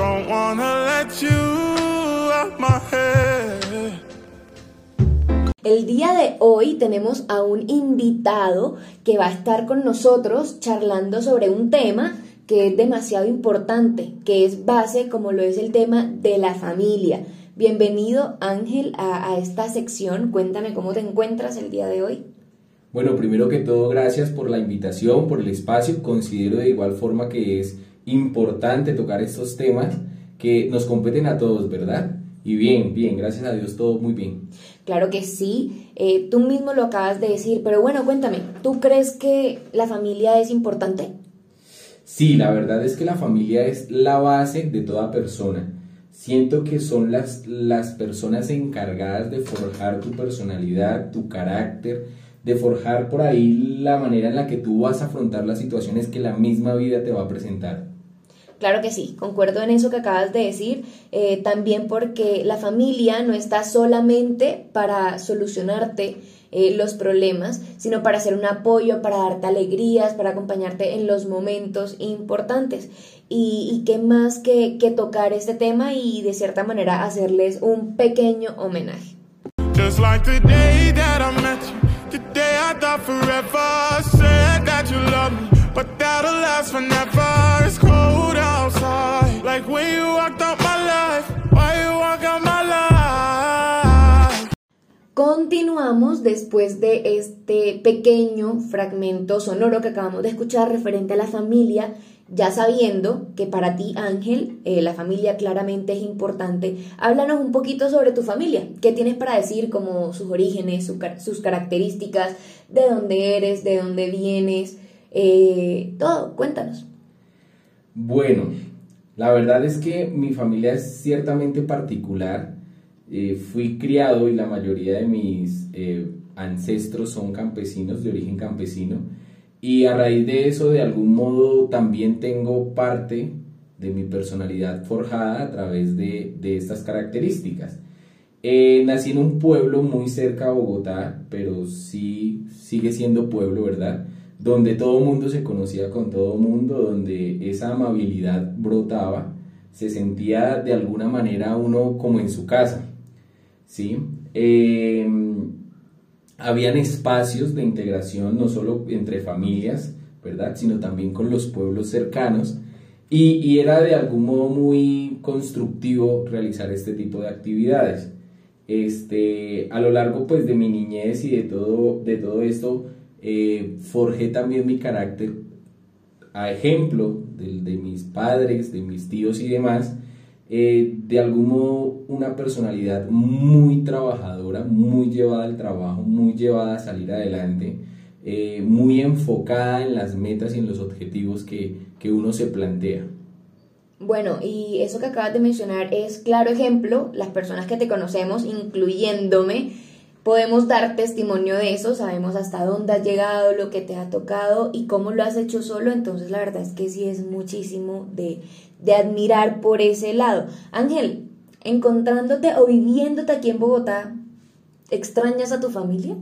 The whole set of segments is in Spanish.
Don't wanna let you out my head. El día de hoy tenemos a un invitado que va a estar con nosotros charlando sobre un tema que es demasiado importante, que es base como lo es el tema de la familia. Bienvenido Ángel a, a esta sección. Cuéntame cómo te encuentras el día de hoy. Bueno, primero que todo, gracias por la invitación, por el espacio. Considero de igual forma que es importante tocar estos temas que nos competen a todos, ¿verdad? Y bien, bien, gracias a Dios, todo muy bien. Claro que sí, eh, tú mismo lo acabas de decir, pero bueno, cuéntame, ¿tú crees que la familia es importante? Sí, la verdad es que la familia es la base de toda persona. Siento que son las, las personas encargadas de forjar tu personalidad, tu carácter, de forjar por ahí la manera en la que tú vas a afrontar las situaciones que la misma vida te va a presentar. Claro que sí, concuerdo en eso que acabas de decir, eh, también porque la familia no está solamente para solucionarte eh, los problemas, sino para ser un apoyo, para darte alegrías, para acompañarte en los momentos importantes. Y, qué más que, que tocar este tema y de cierta manera hacerles un pequeño homenaje. Just like the that I met you, Continuamos después de este pequeño fragmento sonoro que acabamos de escuchar referente a la familia, ya sabiendo que para ti, Ángel, eh, la familia claramente es importante. Háblanos un poquito sobre tu familia. ¿Qué tienes para decir como sus orígenes, sus características, de dónde eres, de dónde vienes? Eh, todo, cuéntanos. Bueno, la verdad es que mi familia es ciertamente particular. Eh, fui criado y la mayoría de mis eh, ancestros son campesinos, de origen campesino. Y a raíz de eso, de algún modo, también tengo parte de mi personalidad forjada a través de, de estas características. Nací en un pueblo muy cerca a Bogotá, pero sí sigue siendo pueblo, ¿verdad? Donde todo mundo se conocía con todo mundo, donde esa amabilidad brotaba, se sentía de alguna manera uno como en su casa, ¿sí? Eh, habían espacios de integración no solo entre familias, ¿verdad? Sino también con los pueblos cercanos. Y, y, era de algún modo muy constructivo realizar este tipo de actividades. Este, a lo largo pues de mi niñez y de todo, de todo esto, eh, forjé también mi carácter a ejemplo de, de, mis padres, de mis tíos y demás, eh, de algún modo una personalidad muy trabajadora, muy llevada al trabajo, muy llevada a salir adelante, eh, muy enfocada en las metas y en los objetivos que, que uno se plantea. Bueno, y eso que acabas de mencionar es claro ejemplo, las personas que te conocemos, incluyéndome, podemos dar testimonio de eso, sabemos hasta dónde has llegado, lo que te ha tocado y cómo lo has hecho solo, entonces la verdad es que sí es muchísimo de, de admirar por ese lado. Ángel, encontrándote o viviéndote aquí en Bogotá, ¿extrañas a tu familia?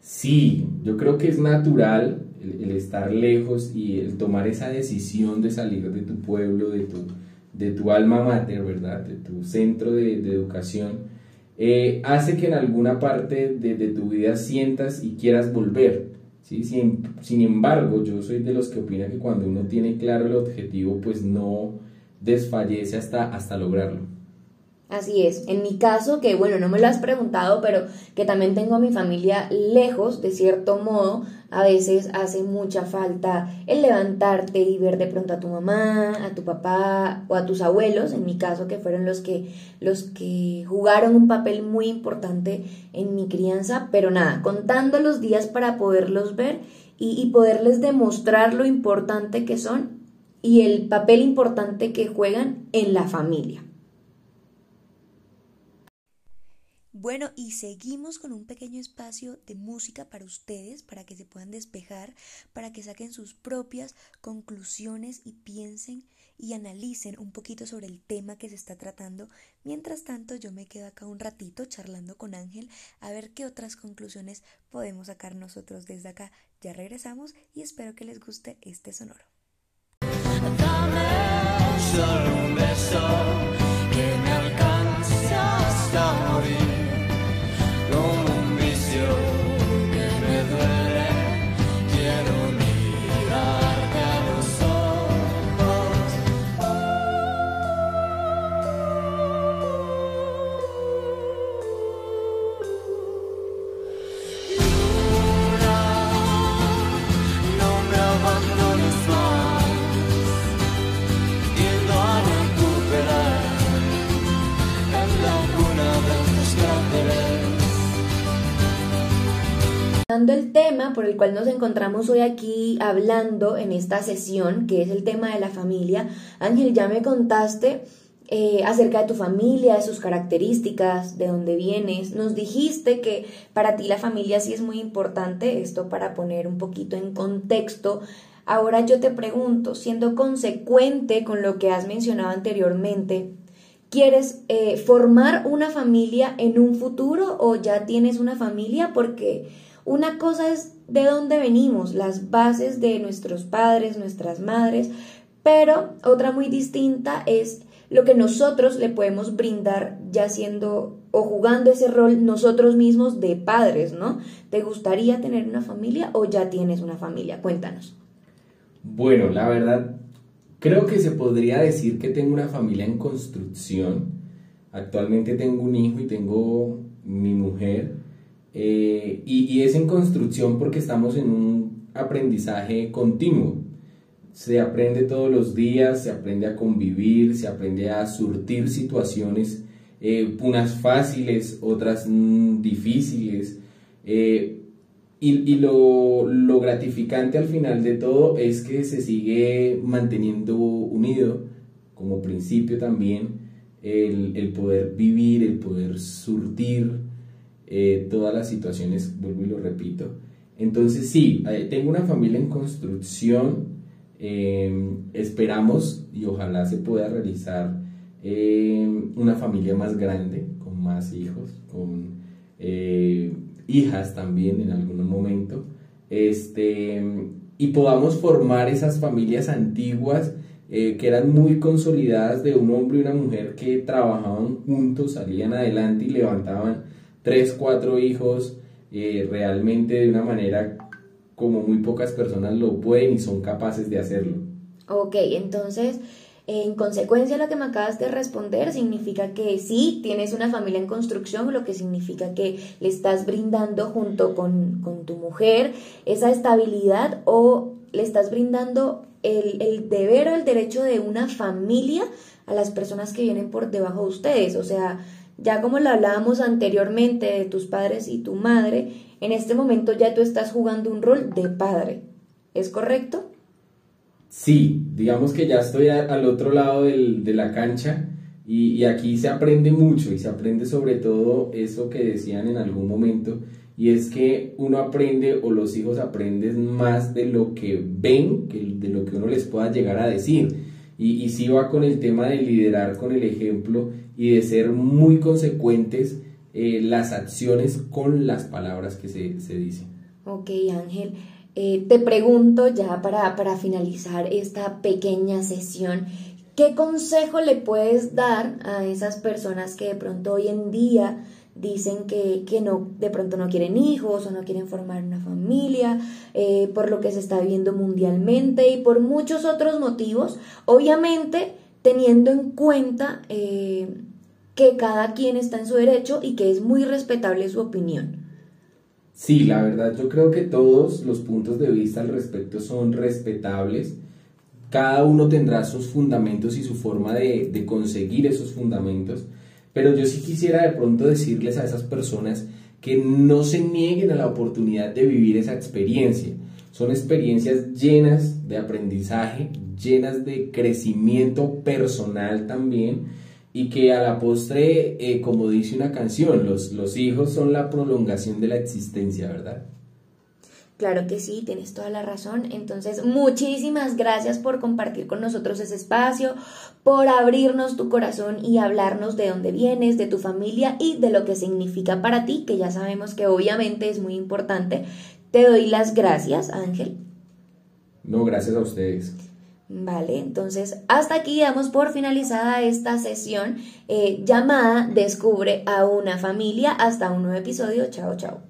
Sí, yo creo que es natural el, estar lejos y el tomar esa decisión de salir de tu pueblo, de tu, de tu alma mater, ¿verdad? De tu centro de, de educación, eh, hace que en alguna parte de, de, tu vida sientas y quieras volver. ¿sí? Sin, sin embargo, yo soy de los que opina que cuando uno tiene claro el objetivo, pues no desfallece hasta, hasta lograrlo. Así es. En mi caso, que bueno, no me lo has preguntado, pero que también tengo a mi familia lejos, de cierto modo, a veces hace mucha falta el levantarte y ver de pronto a tu mamá, a tu papá o a tus abuelos, en mi caso, que fueron los que, los que jugaron un papel muy importante en mi crianza, pero nada, contando los días para poderlos ver y, y poderles demostrar lo importante que son y el papel importante que juegan en la familia. Bueno, y seguimos con un pequeño espacio de música para ustedes, para que se puedan despejar, para que saquen sus propias conclusiones y piensen y analicen un poquito sobre el tema que se está tratando. Mientras tanto, yo me quedo acá un ratito charlando con Ángel a ver qué otras conclusiones podemos sacar nosotros desde acá. Ya regresamos y espero que les guste este sonoro. Dame solo beso que me el tema por el cual nos encontramos hoy aquí hablando en esta sesión, que es el tema de la familia, Ángel, ya me contaste eh, acerca de tu familia, de sus características, de dónde vienes. Nos dijiste que para ti la familia sí es muy importante, esto para poner un poquito en contexto. Ahora yo te pregunto, siendo consecuente con lo que has mencionado anteriormente, ¿quieres eh, formar una familia en un futuro o ya tienes una familia? Porque una cosa es de dónde venimos, las bases de nuestros padres, nuestras madres, pero otra muy distinta es lo que nosotros le podemos brindar ya siendo o jugando ese rol nosotros mismos de padres, ¿no? ¿Te gustaría tener una familia o ya tienes una familia? Cuéntanos. Bueno, la verdad, creo que se podría decir que tengo una familia en construcción. Actualmente tengo un hijo y tengo mi mujer. Eh, y, es en construcción porque estamos en un aprendizaje continuo. Se aprende todos los días, se aprende a convivir, se aprende a surtir situaciones, eh, unas fáciles, otras mm, difíciles. Eh, y, lo, gratificante al final de todo es que se sigue manteniendo unido como principio también el, el poder vivir, el poder surtir eh, todas las situaciones, vuelvo y lo repito. Entonces sí, eh, tengo una familia en construcción, em, esperamos y ojalá se pueda realizar em, una familia más grande, con más hijos, con eh, hijas también en algún momento, este, y podamos formar esas familias antiguas que eran muy consolidadas de un hombre y una mujer que trabajaban juntos, salían adelante y levantaban tres, cuatro hijos eh, realmente de una manera como muy pocas personas lo pueden y son capaces de hacerlo. Ok, entonces, en consecuencia lo que me acabas de responder significa que sí, tienes una familia en construcción, lo que significa que le estás brindando junto con, con tu mujer esa estabilidad o le estás brindando el, el deber o el derecho de una familia a las personas que vienen por debajo de ustedes. O sea, ya como lo hablábamos anteriormente de tus padres y tu madre, en este momento ya tú estás jugando un rol de padre. ¿Es correcto? Sí, digamos que ya estoy al otro lado de la cancha y, y, aquí se aprende mucho y se aprende sobre todo eso que decían en algún momento y es que uno aprende o los hijos aprenden más de lo que ven que de lo que uno les pueda llegar a decir. Y, sí va con el tema de liderar con el ejemplo y de ser muy consecuentes eh, las acciones con las palabras que se, se dicen. Ok, Ángel. Eh, te pregunto ya para, para finalizar esta pequeña sesión, ¿qué consejo le puedes dar a esas personas que de pronto hoy en día dicen que, que, no, de pronto no quieren hijos o no quieren formar una familia, eh, por lo que se está viviendo mundialmente y por muchos otros motivos, obviamente teniendo en cuenta eh, que cada quien está en su derecho y que es muy respetable su opinión. Sí, la verdad yo creo que todos los puntos de vista al respecto son respetables. Cada uno tendrá sus fundamentos y su forma de, de conseguir esos fundamentos pero yo sí quisiera de pronto decirles a esas personas que no se nieguen a la oportunidad de vivir esa experiencia. Son experiencias llenas de aprendizaje, llenas de crecimiento personal también y que a la postre, eh, como dice una canción, los, los hijos son la prolongación de la existencia, ¿verdad? Claro que sí, tienes toda la razón. Entonces, muchísimas gracias por compartir con nosotros ese espacio, por abrirnos tu corazón y hablarnos de dónde vienes, de tu familia y de lo que significa para ti, que ya sabemos que obviamente es muy importante. Te doy las gracias, Ángel. No, gracias a ustedes. Vale, entonces hasta aquí damos por finalizada esta sesión eh, llamada Descubre a una familia. Hasta un nuevo episodio. Chao, chao.